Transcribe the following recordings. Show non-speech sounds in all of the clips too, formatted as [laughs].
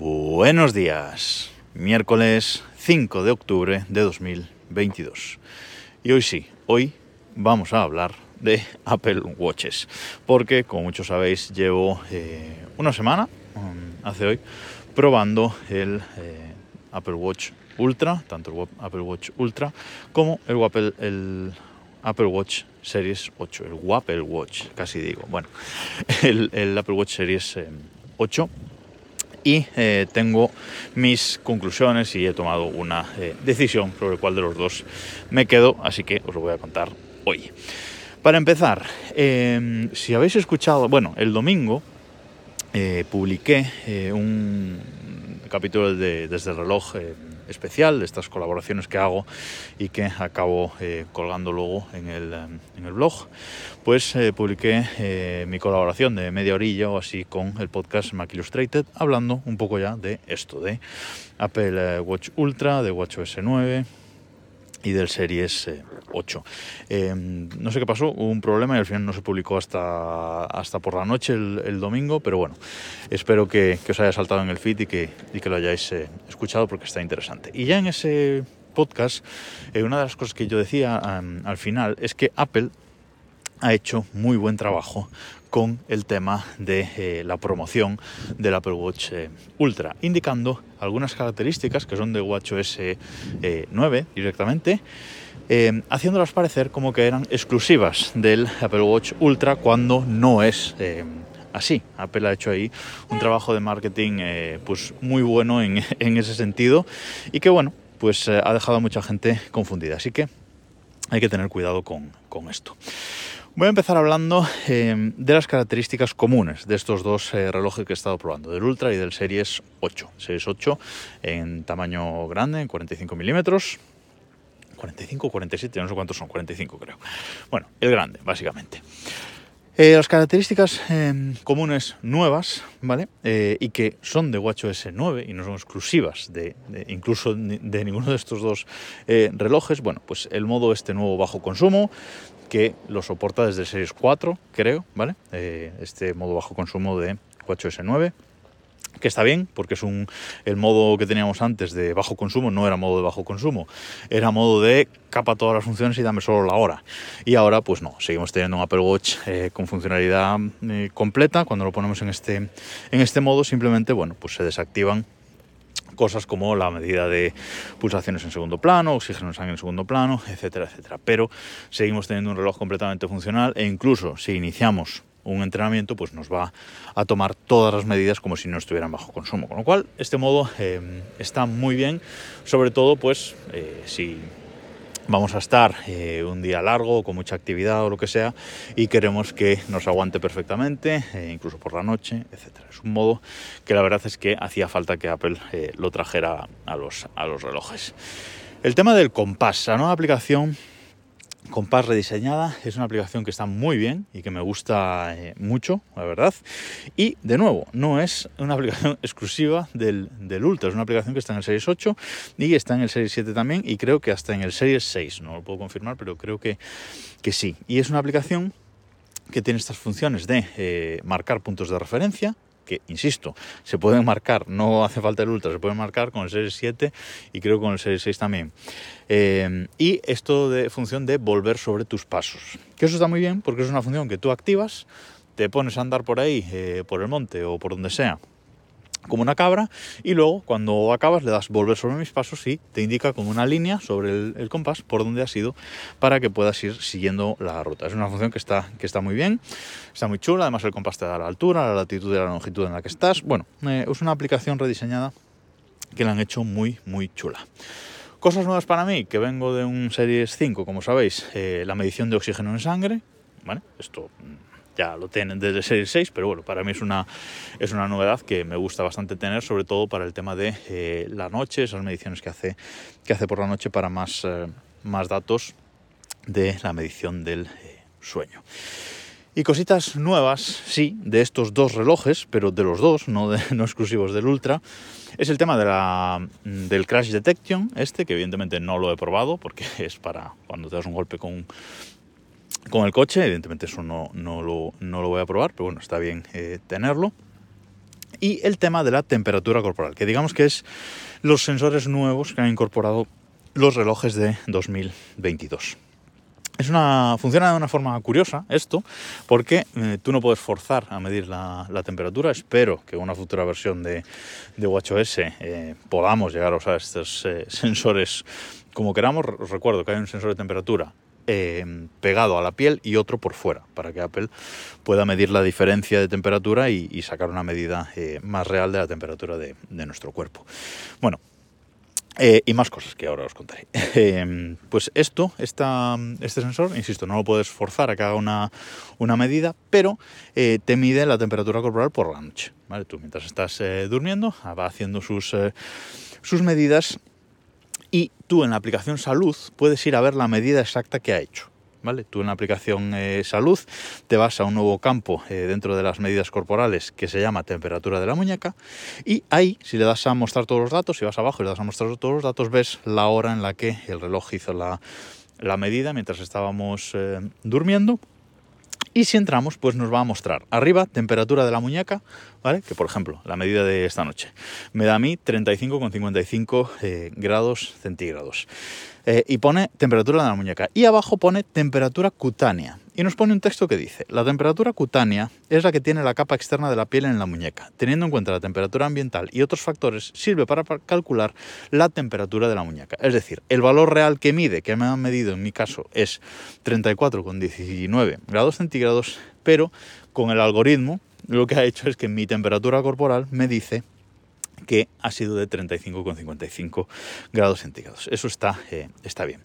Buenos días, miércoles 5 de octubre de 2022. Y hoy sí, hoy vamos a hablar de Apple Watches, porque como muchos sabéis llevo eh, una semana, um, hace hoy, probando el eh, Apple Watch Ultra, tanto el Apple Watch Ultra como el Apple, el Apple Watch Series 8, el Apple Watch, casi digo, bueno, [laughs] el, el Apple Watch Series 8 eh, y eh, tengo mis conclusiones y he tomado una eh, decisión sobre cuál de los dos me quedo, así que os lo voy a contar hoy. Para empezar, em, si habéis escuchado, bueno, el domingo eh, publiqué un capítulo de Desde el reloj especial de estas colaboraciones que hago y que acabo eh, colgando luego en el, en el blog, pues eh, publiqué eh, mi colaboración de media orilla o así con el podcast Mac Illustrated, hablando un poco ya de esto, de Apple Watch Ultra, de WatchOS 9 y del Series 8. Eh, no sé qué pasó, hubo un problema y al final no se publicó hasta, hasta por la noche el, domingo, pero bueno, espero que, os haya saltado en el feed y que, y que lo hayáis eh, escuchado porque está interesante. Y ya en ese podcast, eh, una de las cosas que yo decía al final es que Apple ha hecho muy buen trabajo con el tema de eh, la promoción del Apple Watch eh, Ultra, indicando algunas características que son de WatchOS 9 eh, haciéndolas parecer como que eran exclusivas del Apple Watch Ultra cuando no es así. Apple ha hecho ahí un trabajo de marketing pues muy bueno [laughs] en, ese sentido y que bueno, pues ha dejado a mucha gente confundida. Así que hay que tener cuidado con, con esto. Voy a empezar hablando eh, de las características comunes de estos dos eh, relojes que he estado probando, del Ultra y del Series 8. Series 8 en tamaño grande, en 45 milímetros. 45 o 47, no sé cuántos son, 45 creo. Bueno, el grande, básicamente. Eh, las características em, comunes nuevas, ¿vale? Eh, y que son de WatchOS 9 y no son exclusivas de, incluso de ninguno de estos dos eh, relojes, bueno, pues el modo este nuevo bajo consumo, que lo soporta desde Series 4, creo, ¿vale? este modo bajo consumo de WatchOS 9 que está bien, porque es un el modo que teníamos antes de bajo consumo, no era modo de bajo consumo, era modo de capa todas las funciones y dame solo la hora. Y ahora, pues no, seguimos teniendo un Apple Watch eh, con funcionalidad eh, completa. Cuando lo ponemos en este, en este modo, simplemente, bueno, pues se desactivan cosas como la medida de pulsaciones en segundo plano, oxígeno en sangre en segundo plano, etcétera, etcétera. Pero seguimos teniendo un reloj completamente funcional e incluso si iniciamos un entrenamiento, pues nos va a tomar todas las medidas como si no estuvieran bajo consumo. Con lo cual, este modo eh, está muy bien, sobre todo, pues, eh, si vamos a estar eh, un día largo, con mucha actividad o lo que sea, y queremos que nos aguante perfectamente, incluso por la noche, etc. Es un modo que la verdad es que hacía falta que Apple lo trajera a los, a los relojes. El tema del compás, la nueva aplicación Compás rediseñada es una aplicación que está muy bien y que me gusta eh, mucho, la verdad. Y de nuevo, no es una [laughs] aplicación exclusiva del, Ultra, es una aplicación que está en el Series 8 y está en el Series 7 también y creo que hasta en el Series 6, no lo puedo confirmar, pero creo que, que sí. Y es una aplicación que tiene estas funciones de eh, marcar puntos de referencia, que, insisto, se pueden marcar, no hace falta el Ultra, se pueden marcar con el Series 7 y creo con el Series 6 también. Eh, y esto de función de volver sobre tus pasos. Que eso está muy bien porque es una función que tú activas, te pones a andar por ahí, eh, por el monte o por donde sea, como una cabra y luego cuando acabas le das volver sobre mis pasos y te indica con una línea sobre el, compás por donde has ido para que puedas ir siguiendo la ruta. Es una función que está, que está muy bien, está muy chula, además el compás te da la altura, la latitud y la longitud en la que estás. Bueno, eh, es una aplicación rediseñada que la han hecho muy, muy chula. Cosas nuevas para mí, que vengo de un Series 5, como sabéis, eh, la medición de oxígeno en sangre, ¿vale? Esto ya lo tienen desde Series 6, pero bueno, para mí es una, es una novedad que me gusta bastante tener, sobre todo para el tema de eh, la noche, esas mediciones que hace, que hace por la noche para más, eh, más datos de la medición del eh, sueño. Y cositas nuevas, sí, de estos dos relojes, pero de los dos, no, [laughs] no exclusivos del Ultra, es el tema de la, del Crash Detection, este, que evidentemente no lo he probado porque [laughs] es para cuando te das un golpe con, con el coche. Evidentemente eso no, no, lo, no lo voy a probar, pero bueno, está bien eh, tenerlo. y el tema de la temperatura corporal, que digamos que es los sensores nuevos que han incorporado los relojes de 2022. Es una, funciona de una forma curiosa esto, porque eh, tú no puedes forzar a medir la, temperatura. Espero que una futura versión de, de WatchOS eh, podamos llegar a usar estos [laughs] sensores como queramos. Os recuerdo que hay un sensor de temperatura pegado a la piel y otro por fuera, para que Apple pueda medir la diferencia de temperatura y, sacar una medida más real de la temperatura de, nuestro cuerpo. Bueno, eh, y más cosas que ahora os contaré. [laughs] Eh, pues esto, este sensor, insisto, no lo puedes forzar a que haga una, una medida, pero eh, te mide la temperatura corporal por la noche. Tú mientras estás durmiendo va haciendo sus medidas y tú en la aplicación salud puedes ir a ver la medida exacta que ha hecho. ¿vale? Tú en la aplicación eh, salud te vas a un nuevo campo eh, dentro de las medidas corporales que se llama temperatura de la muñeca y ahí si le das a mostrar todos los datos, si vas abajo y le das a mostrar todos los datos, ves la hora en la que el reloj hizo la, medida mientras estábamos eh, durmiendo y si entramos, pues nos va a mostrar arriba temperatura de la muñeca, ¿vale? Que por ejemplo, la medida de esta noche me da a mí 35,55 eh, grados centígrados. Eh, y pone temperatura de la muñeca. Y abajo pone temperatura cutánea. Y nos pone un texto que dice, la temperatura cutánea es la que tiene la capa externa de la piel en la muñeca. Teniendo en cuenta la temperatura ambiental y otros factores, sirve para calcular la temperatura de la muñeca. Es decir, el valor real que mide, que me han medido en mi caso, es 34,19 grados centígrados, pero con el algoritmo lo que ha hecho es que mi temperatura corporal me dice que ha sido de 35,55 grados centígrados. Eso está, eh, está bien.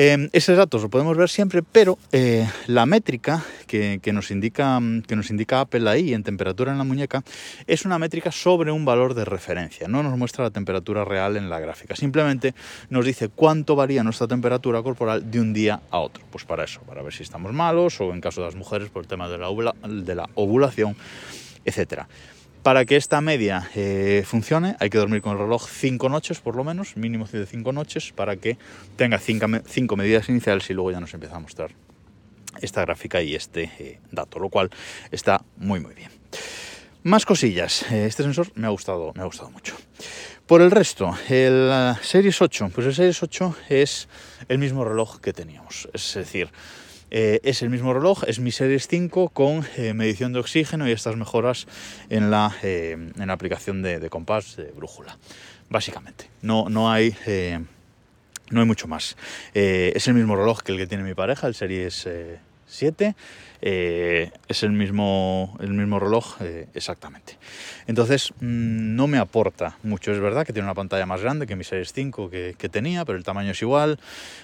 Eh, esos datos lo podemos ver siempre, pero eh, la métrica que, nos indica, que nos indica Apple ahí en temperatura en la muñeca es una métrica sobre un valor de referencia. No nos muestra la temperatura real en la gráfica. Simplemente nos dice cuánto varía nuestra temperatura corporal de un día a otro. Pues para eso, para ver si estamos malos o en caso de las mujeres por el tema de la, de la ovulación, etcétera. Para que esta media eh, funcione hay que dormir con el reloj cinco noches por lo menos, mínimo de cinco noches, para que tenga cinco, medidas iniciales y luego ya nos empieza a mostrar esta gráfica y este eh, dato, lo cual está muy muy bien. Más cosillas, eh, este sensor me ha gustado, me ha gustado mucho. Por el resto, el Series 8, pues el Series 8 es el mismo reloj que teníamos, es decir, eh, es el mismo reloj, es mi Series 5 con eh, medición de oxígeno y estas mejoras en la, eh, en la aplicación de, compás de brújula, básicamente. No, no, hay, no hay mucho más. es el mismo reloj que el que tiene mi pareja, el Series 7. es el mismo, el mismo reloj exactamente. Entonces mm, no me aporta mucho. Es verdad que tiene una pantalla más grande que mi Series 5 que, tenía, pero el tamaño es igual.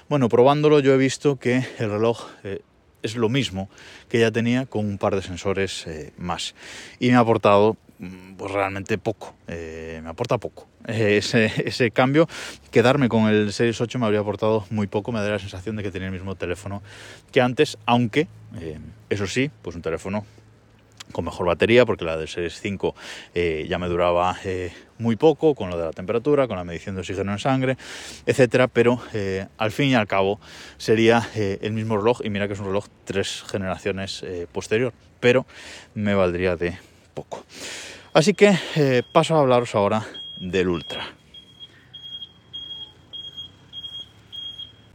Bueno, probándolo yo he visto que el reloj eh, es lo mismo que ya tenía con un par de sensores eh, más. Y me ha aportado mm, pues realmente poco, eh, me aporta poco. [laughs] Ese, ese, cambio, quedarme con el Series 8 me habría aportado muy poco, me daría la sensación de que tenía el mismo teléfono que antes, aunque, eso sí, pues un teléfono con mejor batería, porque la del Series 5 eh, ya me duraba eh, muy poco, con lo de la temperatura, con la medición de oxígeno en sangre, etcétera, pero eh, al fin y al cabo sería el mismo reloj, y mira que es un reloj tres generaciones posterior, pero me valdría de poco. Así que paso a hablaros ahora del Ultra.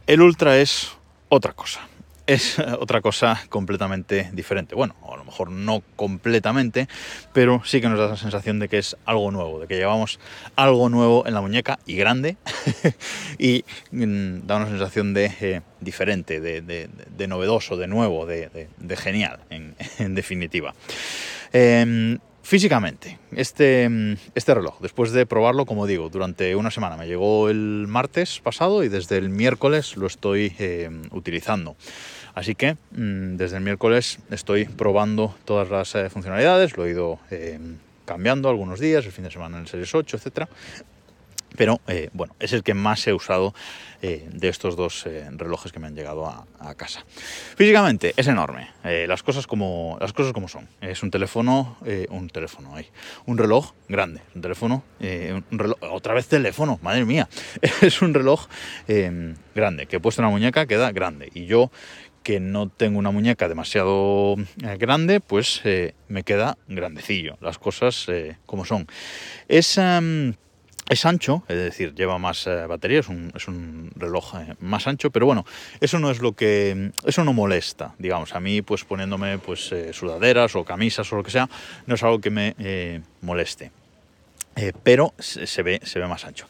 El Ultra es otra cosa es otra cosa completamente diferente. Bueno, a lo mejor no completamente, pero sí que nos da la sensación de que es algo nuevo, de que llevamos algo nuevo en la muñeca y grande [laughs] y mm, da una sensación de eh, diferente, de, novedoso, de nuevo, de, genial, [laughs] en, definitiva. Em, físicamente, este, mm, este reloj, después de probarlo, como digo, durante una semana, me llegó el martes pasado y desde el miércoles lo estoy em, utilizando. Así que mm, desde el miércoles estoy probando todas las eh, funcionalidades, lo he ido eh, cambiando algunos días, el fin de semana en el Series 8, etcétera. Pero eh, bueno, es el que más he usado de estos dos relojes que me han llegado a, casa. Físicamente es enorme, las, cosas como, las cosas como son. Es un teléfono, un teléfono un reloj grande, un teléfono, otra vez teléfono, madre mía, [laughs] es un reloj grande, que he puesto en la muñeca queda grande. Y yo que no tengo una muñeca demasiado eh, grande, pues eh, me queda grandecillo, las cosas eh, como son. Es, em, es ancho, es decir, lleva más batería, es un, es un reloj más ancho, pero bueno, eso no es lo que, eso no molesta, digamos, a mí pues poniéndome pues sudaderas o camisas o lo que sea, no es algo que me moleste. pero se, ve, se ve más ancho.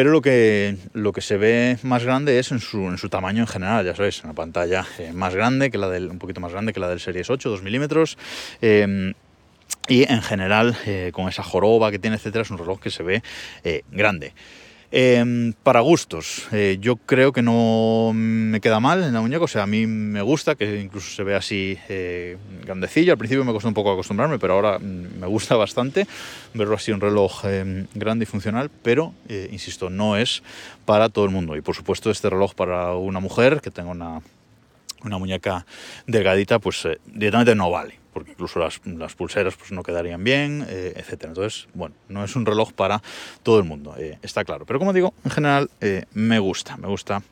Pero lo que, lo que se ve más grande es en su, en su tamaño en general, ya sabéis, una pantalla eh, más grande que la del, un poquito más grande que la del Series 8, 2 milímetros. Em, y en general, eh, con esa joroba que tiene, etcétera, es un reloj que se ve eh, grande. Em, para gustos, eh, yo creo que no me queda mal en la muñeca, o sea, a mí me gusta que incluso se vea así eh, grandecillo. Al principio me costó un poco acostumbrarme, pero ahora mm, me gusta bastante verlo así un reloj em, grande y funcional, pero eh, insisto, no es para todo el mundo. Y por supuesto, este reloj para una mujer que tenga una, una muñeca delgadita, pues directamente no vale porque incluso las, pulseras pues, no quedarían bien, eh, etc. Entonces, bueno, no es un reloj para todo el mundo, eh, está claro. Pero como digo, en general eh, me gusta, me gusta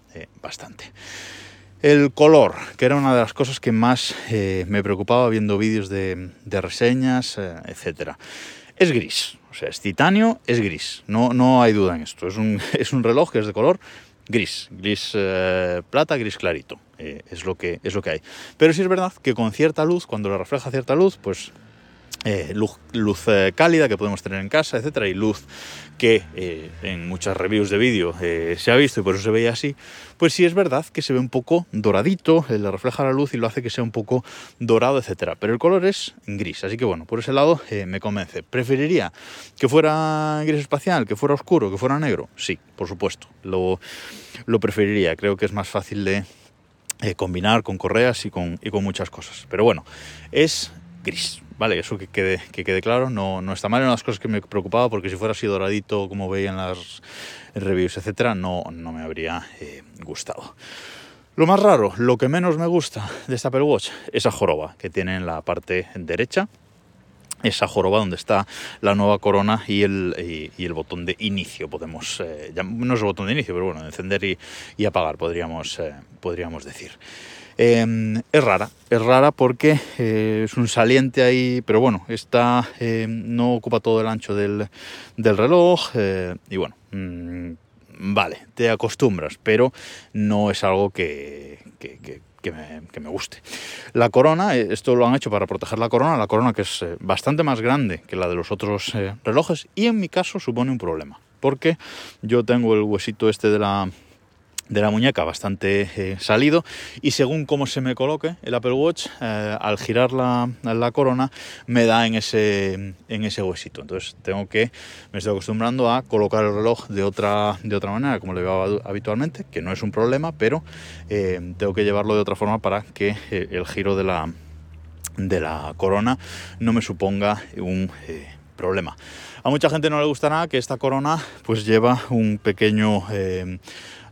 bastante. El color, que era una de las cosas que más me preocupaba viendo vídeos de, reseñas, etc. Es gris, o sea, es titanio, es gris, no, no hay duda en esto. Es un, [laughs] es un reloj que es de color gris, gris eh, plata, gris clarito. Eh, es, lo que, es lo que hay. Pero sí es verdad que con cierta luz, cuando le refleja cierta luz, pues eh, luz, luz cálida que podemos tener en casa, etcétera, y luz que eh, en muchas reviews de vídeo eh, se ha visto y por eso se veía así, pues sí es verdad que se ve un poco doradito, eh, le refleja la luz y lo hace que sea un poco dorado, etcétera. Pero el color es gris, así que bueno, por ese lado me convence. ¿Preferiría que fuera gris espacial, que fuera oscuro, que fuera negro? Sí, por supuesto, lo, lo preferiría. Creo que es más fácil de combinar con correas y con, y con muchas cosas. Pero bueno, es gris. Vale, eso que quede, que quede claro, no, no está mal, en las cosas que me preocupaba porque si fuera así doradito como veía en las reviews, etcétera, no, no me habría eh, gustado. Lo más raro, lo que menos me gusta de esta Apple Watch, esa joroba que tiene en la parte derecha, esa joroba donde está la nueva corona y el, y, el botón de inicio, podemos, eh, no es el botón de inicio, pero bueno, encender y, y apagar, podríamos, eh, podríamos decir. Em, es rara, es rara porque eh, es un saliente ahí, pero bueno, está, em, no ocupa todo el ancho del, reloj eh, y bueno, mm, vale, te acostumbras, pero no es algo que, me, guste. La corona, eh, esto lo han hecho para proteger la corona, la corona que es bastante más grande que la de los otros relojes y en mi caso supone un problema, porque yo tengo el huesito este de la de la muñeca bastante eh, salido. Y según cómo se me coloque el Apple Watch eh, al girar la, la, corona me da en ese en ese huesito. Entonces tengo que me estoy acostumbrando a colocar el reloj de otra de otra manera como le veo habitualmente que no es un problema pero eh, tengo que llevarlo de otra forma para que el giro de la de la corona no me suponga un problema. A mucha gente no le gustará que esta corona pues lleva un pequeño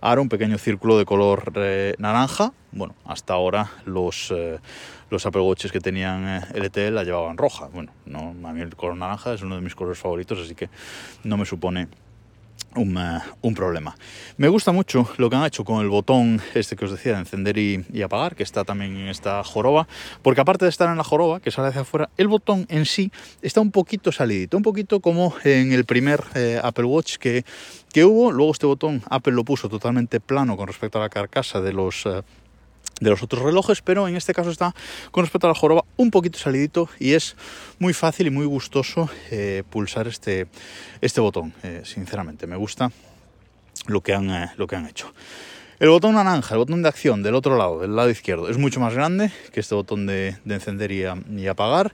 Ahora un pequeño círculo de color eh, naranja. Bueno, hasta ahora los, eh, que tenían eh, LTE la llevaban roja. Bueno, no, a mí el color naranja es uno de mis colores favoritos, así que no me supone un, problema. Me gusta mucho lo que han hecho con el botón este que os decía de encender y, apagar, que está también en esta joroba, porque aparte de estar en la joroba, que sale hacia afuera, el botón en sí está un poquito salidito, un poquito como en el primer eh, Apple Watch que, que hubo. Luego este botón Apple lo puso totalmente plano con respecto a la carcasa de los... Eh, de los otros relojes, pero en este caso está con respecto a la joroba un poquito salidito y es muy fácil y muy gustoso eh, pulsar este, este botón, eh, sinceramente, me gusta lo que, han, eh, lo que han hecho. El botón naranja, el botón de acción del otro lado, del lado izquierdo, es mucho más grande que este botón de, encender y, apagar.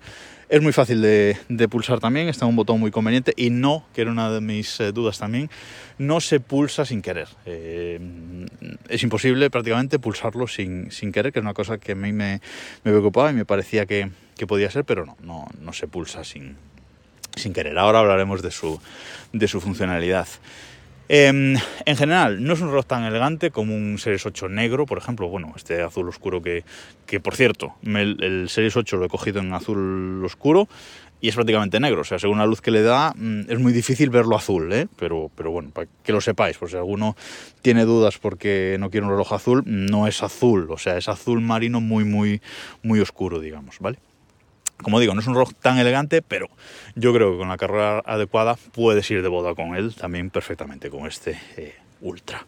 Es muy fácil de, pulsar también, está un botón muy conveniente y no, que era una de mis eh, dudas también, no se pulsa sin querer. Eh, es imposible prácticamente pulsarlo sin, querer, que es una cosa que a mí me, preocupaba y me parecía que, podía ser, pero no, no, no se pulsa sin, sin querer. Ahora hablaremos de su, de su funcionalidad. Em, en general, no es un reloj tan elegante como un Series 8 negro, por ejemplo. Bueno, este azul oscuro que, que por cierto, el, Series 8 lo he cogido en azul oscuro y es prácticamente negro. O sea, según la luz que le da, mm, es muy difícil verlo azul, ¿eh? pero, pero bueno, para que lo sepáis, por si alguno tiene dudas porque no quiere un reloj azul, no es azul, o sea, es azul marino muy, muy, muy oscuro, digamos, ¿vale? Como digo, no es un reloj tan elegante, pero yo creo que con la carrera adecuada puedes ir de boda con él también perfectamente, con este eh, Ultra.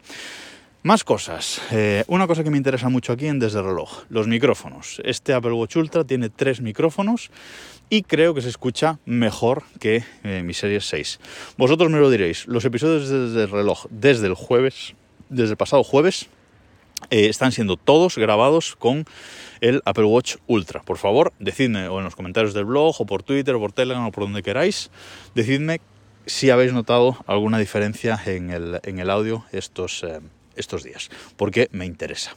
Más cosas. Eh, una cosa que me interesa mucho aquí en Desde Reloj, los micrófonos. Este Apple Watch Ultra tiene tres micrófonos y creo que se escucha mejor que eh, mi serie 6. Vosotros me lo diréis, los episodios de Desde Reloj desde el jueves, desde el pasado jueves, eh, están siendo todos grabados con el Apple Watch Ultra. Por favor, decidme o en los comentarios del blog o por Twitter o por Telegram o por donde queráis, decidme si habéis notado alguna diferencia en el, en el audio estos estos días, porque me interesa.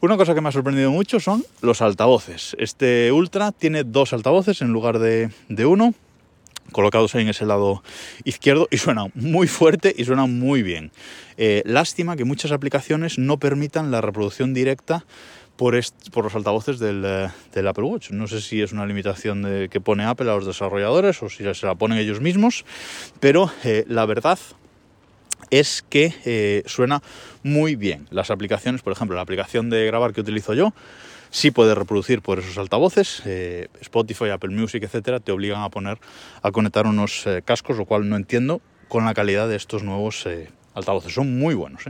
Una cosa que me ha sorprendido mucho son los altavoces. Este Ultra tiene dos altavoces en lugar de, uno, colocados en ese lado izquierdo y suena muy fuerte y suena muy bien. Eh, lástima que muchas aplicaciones no permitan la reproducción directa por, los altavoces eh, del, Apple Watch. No sé si es una limitación que pone Apple a los desarrolladores o si se la ponen ellos mismos, pero eh, la verdad es que suena muy bien. Las aplicaciones, por ejemplo, la aplicación de grabar que utilizo yo, sí puede reproducir por esos altavoces. Eh, Spotify, Apple Music, etcétera, te obligan a poner a conectar unos eh, cascos, lo cual no entiendo con la calidad de estos nuevos altavoces. Son muy buenos.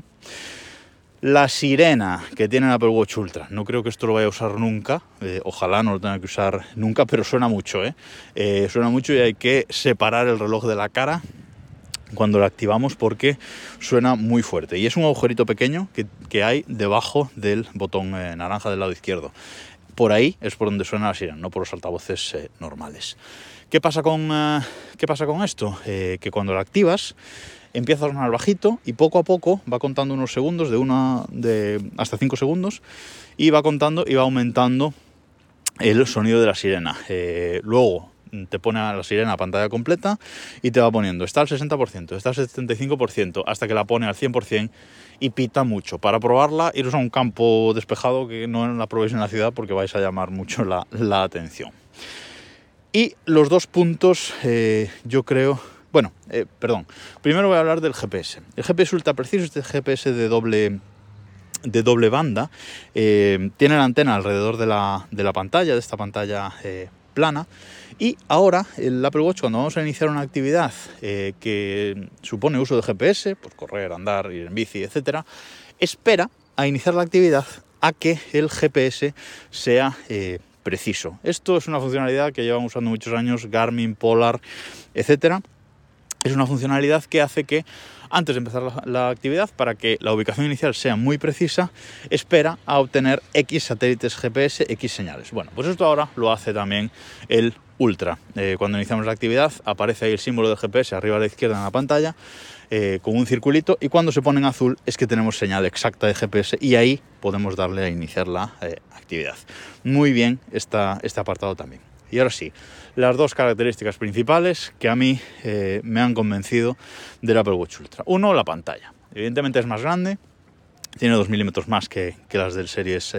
La sirena que tiene el Apple Watch Ultra. No creo que esto lo vaya a usar nunca. ojalá no lo tenga que usar nunca, [laughs] pero suena mucho. suena mucho y hay que separar el reloj de la cara cuando lo activamos porque suena muy fuerte y es un agujerito pequeño que, hay debajo del botón eh, naranja del lado izquierdo. Por ahí es por donde suena la sirena, no por los altavoces eh, normales. ¿Qué pasa con, eh, ¿qué pasa con esto? que cuando lo activas empieza a sonar bajito y poco a poco va contando unos segundos, de una de hasta 5 segundos, y va contando y va aumentando el sonido de la sirena. luego te pone a la sirena a pantalla completa y te va poniendo, está al 60%, está al 75%, hasta que la pone al 100% y pita mucho. Para probarla, iros a un campo despejado que no la probéis en la ciudad porque vais a llamar mucho la, atención. Y los dos puntos, eh, yo creo, bueno, eh, perdón, primero voy a hablar del GPS. El GPS ultra preciso, este GPS de doble de doble banda, eh, tiene la antena alrededor de la, de la pantalla, de esta pantalla plana, y ahora el Apple Watch, cuando vamos a iniciar una actividad eh, que supone uso de GPS, pues correr, andar, ir en bici, etc., espera a iniciar la actividad a que el GPS sea eh, preciso. Esto es una funcionalidad que llevan usando muchos años Garmin, Polar, etc. Es una funcionalidad que hace que antes de empezar la, actividad, para que la ubicación inicial sea muy precisa, espera a obtener X satélites GPS, X señales. Bueno, pues esto ahora lo hace también el Ultra. Eh, cuando iniciamos la actividad aparece ahí el símbolo de GPS arriba a la izquierda en la pantalla eh, con un circulito y cuando se pone en azul es que tenemos señal exacta de GPS y ahí podemos darle a iniciar la eh, actividad. Muy bien está este apartado también. Y ahora sí, las dos características principales que a mí me han convencido del Apple Watch Ultra. Uno, la pantalla. Evidentemente es más grande, tiene 2 milímetros más que, que, las del Series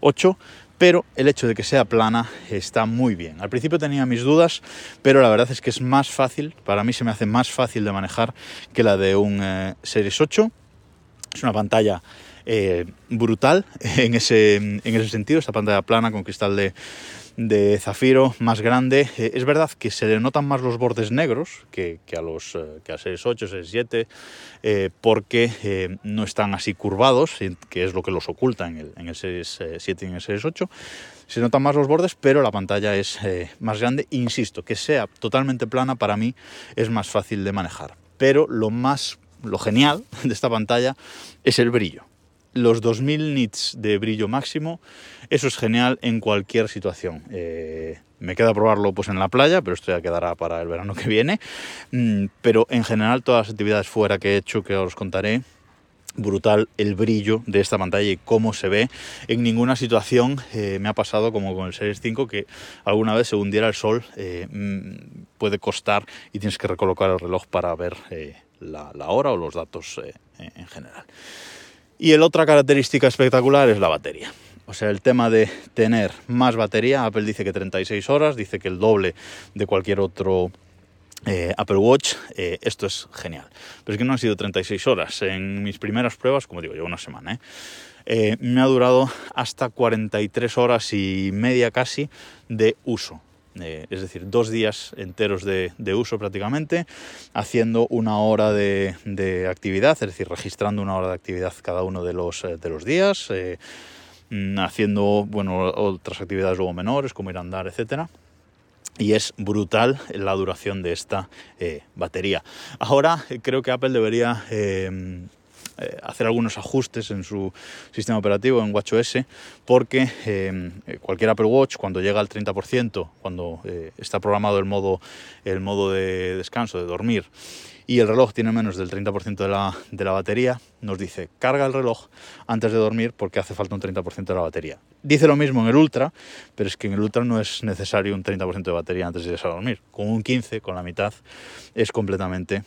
8, pero el hecho de que sea plana está muy bien. Al principio tenía mis dudas, pero la verdad es que es más fácil, para mí se me hace más fácil de manejar que la de un eh, Series 8. Es una pantalla eh, brutal [laughs] en ese, en ese sentido, esta pantalla plana con cristal de, de zafiro más grande. Eh, es verdad que se le notan más los bordes negros que, a los eh, que a Series 8, Series 7, eh, porque no están así curvados, que es lo que los oculta en el, en el Series 7 y en el Series 8. Se notan más los bordes, pero la pantalla es más grande. Insisto, que sea totalmente plana para mí es más fácil de manejar. Pero lo más, lo genial [laughs] de esta pantalla es el brillo los 2000 nits de brillo máximo, eso es genial en cualquier situación. Eh, me queda probarlo pues en la playa, pero esto ya quedará para el verano que viene. Mm, pero en general todas las actividades fuera que he hecho, que os contaré, brutal el brillo de esta pantalla y cómo se ve. En ninguna situación eh, me ha pasado como con el Series 5 que alguna vez se hundiera el sol, eh, mm, puede costar y tienes que recolocar el reloj para ver la, la, hora o los datos en general. Y el otra característica espectacular es la batería. O sea, el tema de tener más batería, Apple dice que 36 horas, dice que el doble de cualquier otro eh, Apple Watch, eh, esto es genial. Pero es que no han sido 36 horas. En mis primeras pruebas, como digo, llevo una semana, ¿eh? me ha durado hasta 43 horas y media casi de uso. Es decir, dos días enteros de, uso prácticamente, haciendo una hora de, actividad, es decir, registrando una hora de actividad cada uno de los, de los días, mm, haciendo bueno, otras actividades luego menores, como ir a andar, etcétera y es brutal la duración de esta eh, batería. Ahora eh, creo que Apple debería eh, hacer algunos ajustes en su sistema operativo en WatchOS porque cualquier Apple Watch cuando llega al 30%, cuando está programado el modo, el modo de descanso, de dormir, y el reloj tiene menos del 30% de la, de la batería, nos dice carga el reloj antes de dormir porque hace falta un 30% de la batería. Dice lo mismo en el Ultra, pero es que en el Ultra no es necesario un 30% de batería antes de irse a dormir. Con un 15, con la mitad, es completamente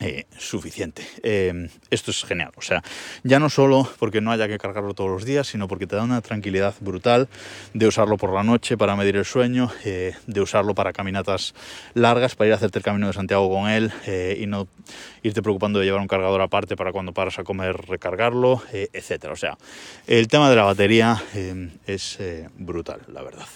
eh, suficiente. Eh, esto es genial. O sea, ya no solo porque no haya que cargarlo todos los días, sino porque te da una tranquilidad brutal de usarlo por la noche para medir el sueño, eh, de usarlo para caminatas largas, para ir a hacerte el camino de Santiago con él y no irte preocupando de llevar un cargador aparte para cuando paras a comer recargarlo, etcétera. O sea, el tema de la batería es brutal, la verdad.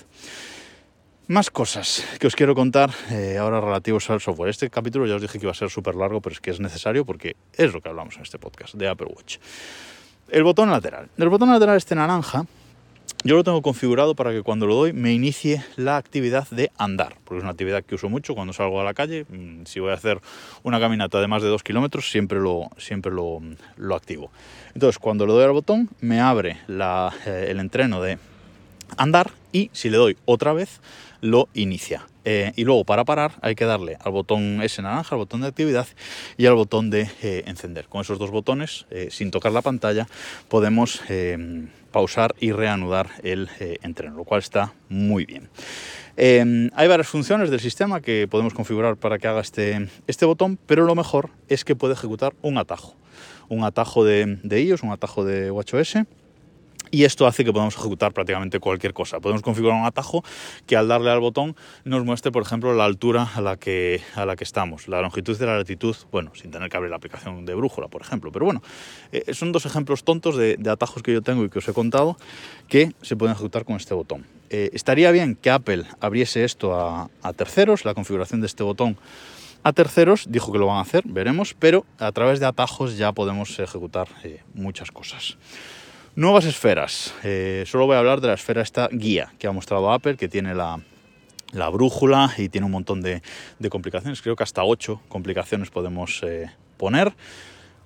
Más cosas que os quiero contar eh, ahora relativos al software. Este capítulo ya os dije que iba a ser súper largo, pero es que es necesario porque es lo que hablamos en este podcast de Apple Watch. El botón lateral. El botón lateral este naranja, yo lo tengo configurado para que cuando lo doy me inicie la actividad de andar, porque es una actividad que uso mucho cuando salgo a la calle. Mm, si voy a hacer una caminata de más de dos kilómetros, siempre lo, siempre lo, lo activo. Entonces, cuando le doy al botón, me abre eh, el entreno de andar y si le doy otra vez, lo inicia. Eh, y luego para parar hay que darle al botón S naranja, al botón de actividad y al botón de eh, encender. Con esos dos botones, eh, sin tocar la pantalla, podemos pausar y reanudar el entreno, lo cual está muy bien. hay varias funciones del sistema que podemos configurar para que haga este, este botón, pero lo mejor es que puede ejecutar un atajo. Un atajo de, de iOS, un atajo de WatchOS y esto hace que podamos ejecutar prácticamente cualquier cosa. Podemos configurar un atajo que al darle al botón nos muestre, por ejemplo, la altura a la que, estamos, la longitud y la latitud, bueno, sin tener que abrir la aplicación de brújula, por ejemplo. Pero bueno, eh, son dos ejemplos tontos de, atajos que yo tengo y que os he contado que se pueden ejecutar con este botón. Eh, estaría bien que Apple abriese esto a, terceros, la configuración de este botón a terceros, dijo que lo van a hacer, veremos, pero a través de atajos ya podemos ejecutar eh, muchas cosas. Nuevas esferas. Eh, solo voy a hablar de la esfera esta guía que ha mostrado Apple, que tiene la, brújula y tiene un montón de, complicaciones. Creo que hasta 8 complicaciones podemos eh, poner.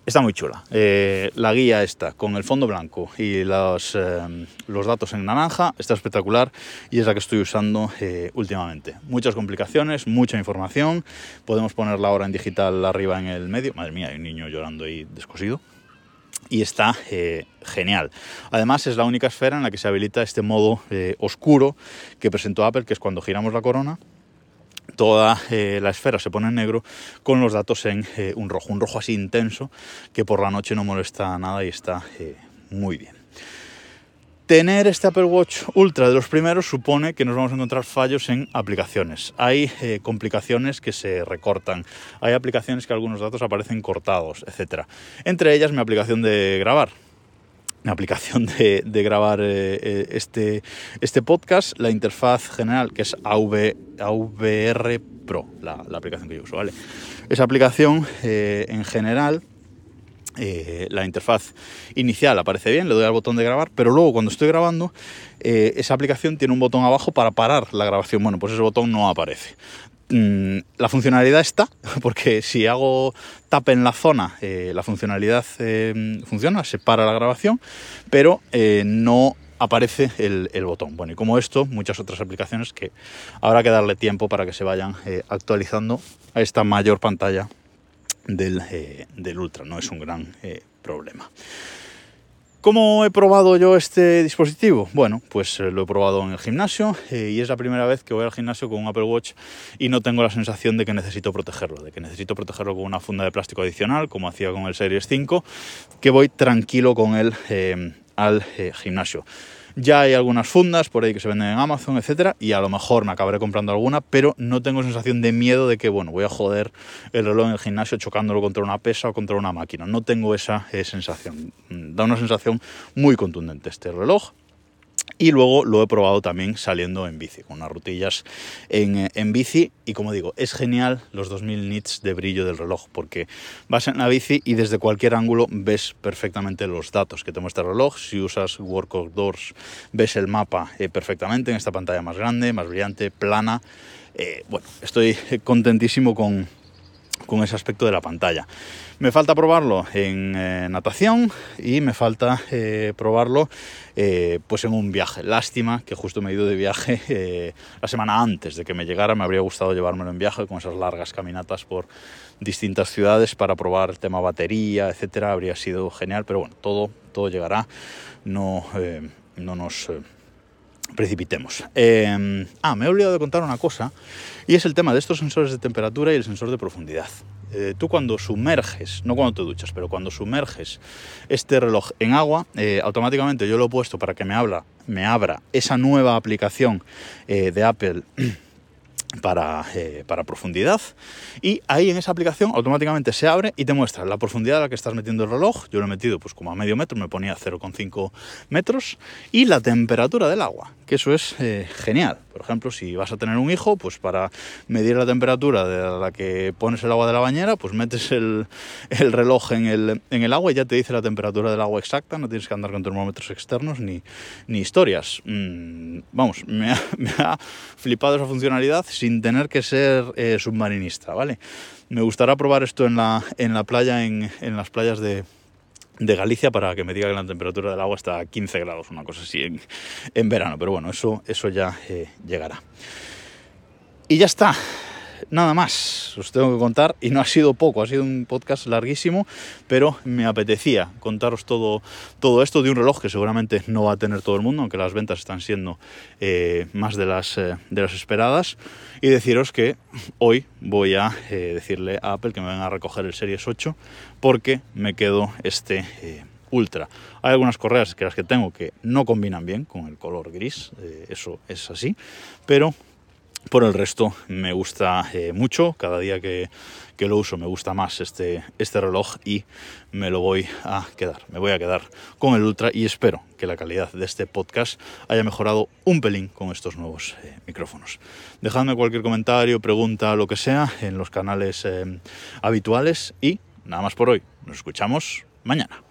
Está muy chula. Eh, la guía está con el fondo blanco y los, los, datos en naranja. Está espectacular y es la que estoy usando últimamente. Muchas complicaciones, mucha información. Podemos poner la hora en digital arriba en el medio. Madre mía, hay un niño llorando ahí descosido y está eh, genial. Además es la única esfera en la que se habilita este modo eh, oscuro que presentó Apple, que es cuando giramos la corona, toda eh, la esfera se pone en negro con los datos en un rojo, un rojo así intenso que por la noche no molesta nada y está muy bien. Tener este Apple Watch Ultra de los primeros supone que nos vamos a encontrar fallos en aplicaciones. Hay eh, complicaciones que se recortan, hay aplicaciones que algunos datos aparecen cortados, etc. Entre ellas mi aplicación de grabar. Mi aplicación de, grabar eh, eh, este, este podcast, la interfaz general que es AVR Pro, la, la aplicación que yo uso, ¿vale? Esa aplicación en general eh, la interfaz inicial aparece bien, le doy al botón de grabar, pero luego cuando estoy grabando, eh, esa aplicación tiene un botón abajo para parar la grabación. Bueno, pues ese botón no aparece. Mm, la funcionalidad está, [laughs] porque si hago tap en la zona, eh, la funcionalidad funciona, se para la grabación, pero no aparece el, el, botón. Bueno, y como esto, muchas otras aplicaciones que habrá que darle tiempo para que se vayan actualizando a esta mayor pantalla eh, del, Ultra, no es un gran eh, problema. ¿Cómo he probado yo este dispositivo? Bueno, pues eh, lo he probado en el gimnasio y es la primera vez que voy al gimnasio con un Apple Watch y no tengo la sensación de que necesito protegerlo, de que necesito protegerlo con una funda de plástico adicional, como hacía con el Series 5, que voy tranquilo con él al gimnasio. Ya hay algunas fundas por ahí que se venden en Amazon, etcétera, y a lo mejor me acabaré comprando alguna, pero no tengo sensación de miedo de que, bueno, voy a joder el reloj en el gimnasio chocándolo contra una pesa o contra una máquina. No tengo esa eh, sensación. Da una sensación muy contundente este reloj y luego lo he probado también saliendo en bici, con unas rutillas en, eh, en, bici. Y como digo, es genial los 2000 nits de brillo del reloj, porque vas en la bici y desde cualquier ángulo ves perfectamente los datos que te muestra el reloj. Si usas Work Outdoors, ves el mapa eh, perfectamente en esta pantalla más grande, más brillante, plana. Eh, bueno, estoy contentísimo con, con ese aspecto de la pantalla. Me falta probarlo en eh, natación y me falta eh, probarlo eh, pues en un viaje. Lástima que justo me he ido de viaje [laughs] la semana antes de que me llegara. Me habría gustado llevármelo en viaje con esas largas caminatas por distintas ciudades para probar el tema batería, etcétera. Habría sido genial, pero bueno, todo, todo llegará. No, no nos precipitemos. Eh, ah, me he olvidado de contar una cosa, y es el tema de estos sensores de temperatura y el sensor de profundidad. Eh, tú cuando sumerges, no cuando te duchas, pero cuando sumerges este reloj en agua, eh, automáticamente yo lo he puesto para que me, habla, me abra esa nueva aplicación eh, de Apple para, eh, para, profundidad. Y ahí en esa aplicación automáticamente se abre y te muestra la profundidad a la que estás metiendo el reloj, yo lo he metido pues como a medio metro, me ponía 0,5 metros. Y la temperatura del agua, que eso es eh, genial. Por ejemplo, si vas a tener un hijo, pues para medir la temperatura de la que pones el agua de la bañera, pues metes el, el reloj en el, agua y ya te dice la temperatura del agua exacta, no tienes que andar con termómetros externos ni, ni historias. Mm, vamos, me ha [laughs] flipado esa funcionalidad sin tener que ser eh, submarinista, ¿vale? Me gustará probar esto en la, en la playa, en, en las playas de, de Galicia para que me diga que la temperatura del agua está a 15 grados, una cosa así en, en verano, pero bueno, eso, eso ya eh, llegará. Y ya está, nada más os tengo que contar y no ha sido poco, ha sido un podcast larguísimo, pero me apetecía contaros todo, todo esto de un reloj que seguramente no va a tener todo el mundo, aunque las ventas están siendo eh, más de las, eh, de las esperadas, y deciros que hoy voy a eh, decirle a Apple que me venga a recoger el Series 8 porque me quedo este... Ultra. Hay algunas correas que las que tengo que no combinan bien con el color gris, eso es así, pero por el resto me gusta eh, mucho, cada día que, que, lo uso me gusta más este, este reloj y me lo voy a quedar, me voy a quedar con el Ultra y espero que la calidad de este podcast haya mejorado un pelín con estos nuevos eh, micrófonos. Dejadme cualquier comentario, pregunta, lo que sea en los canales eh, habituales y nada más por hoy, nos escuchamos mañana.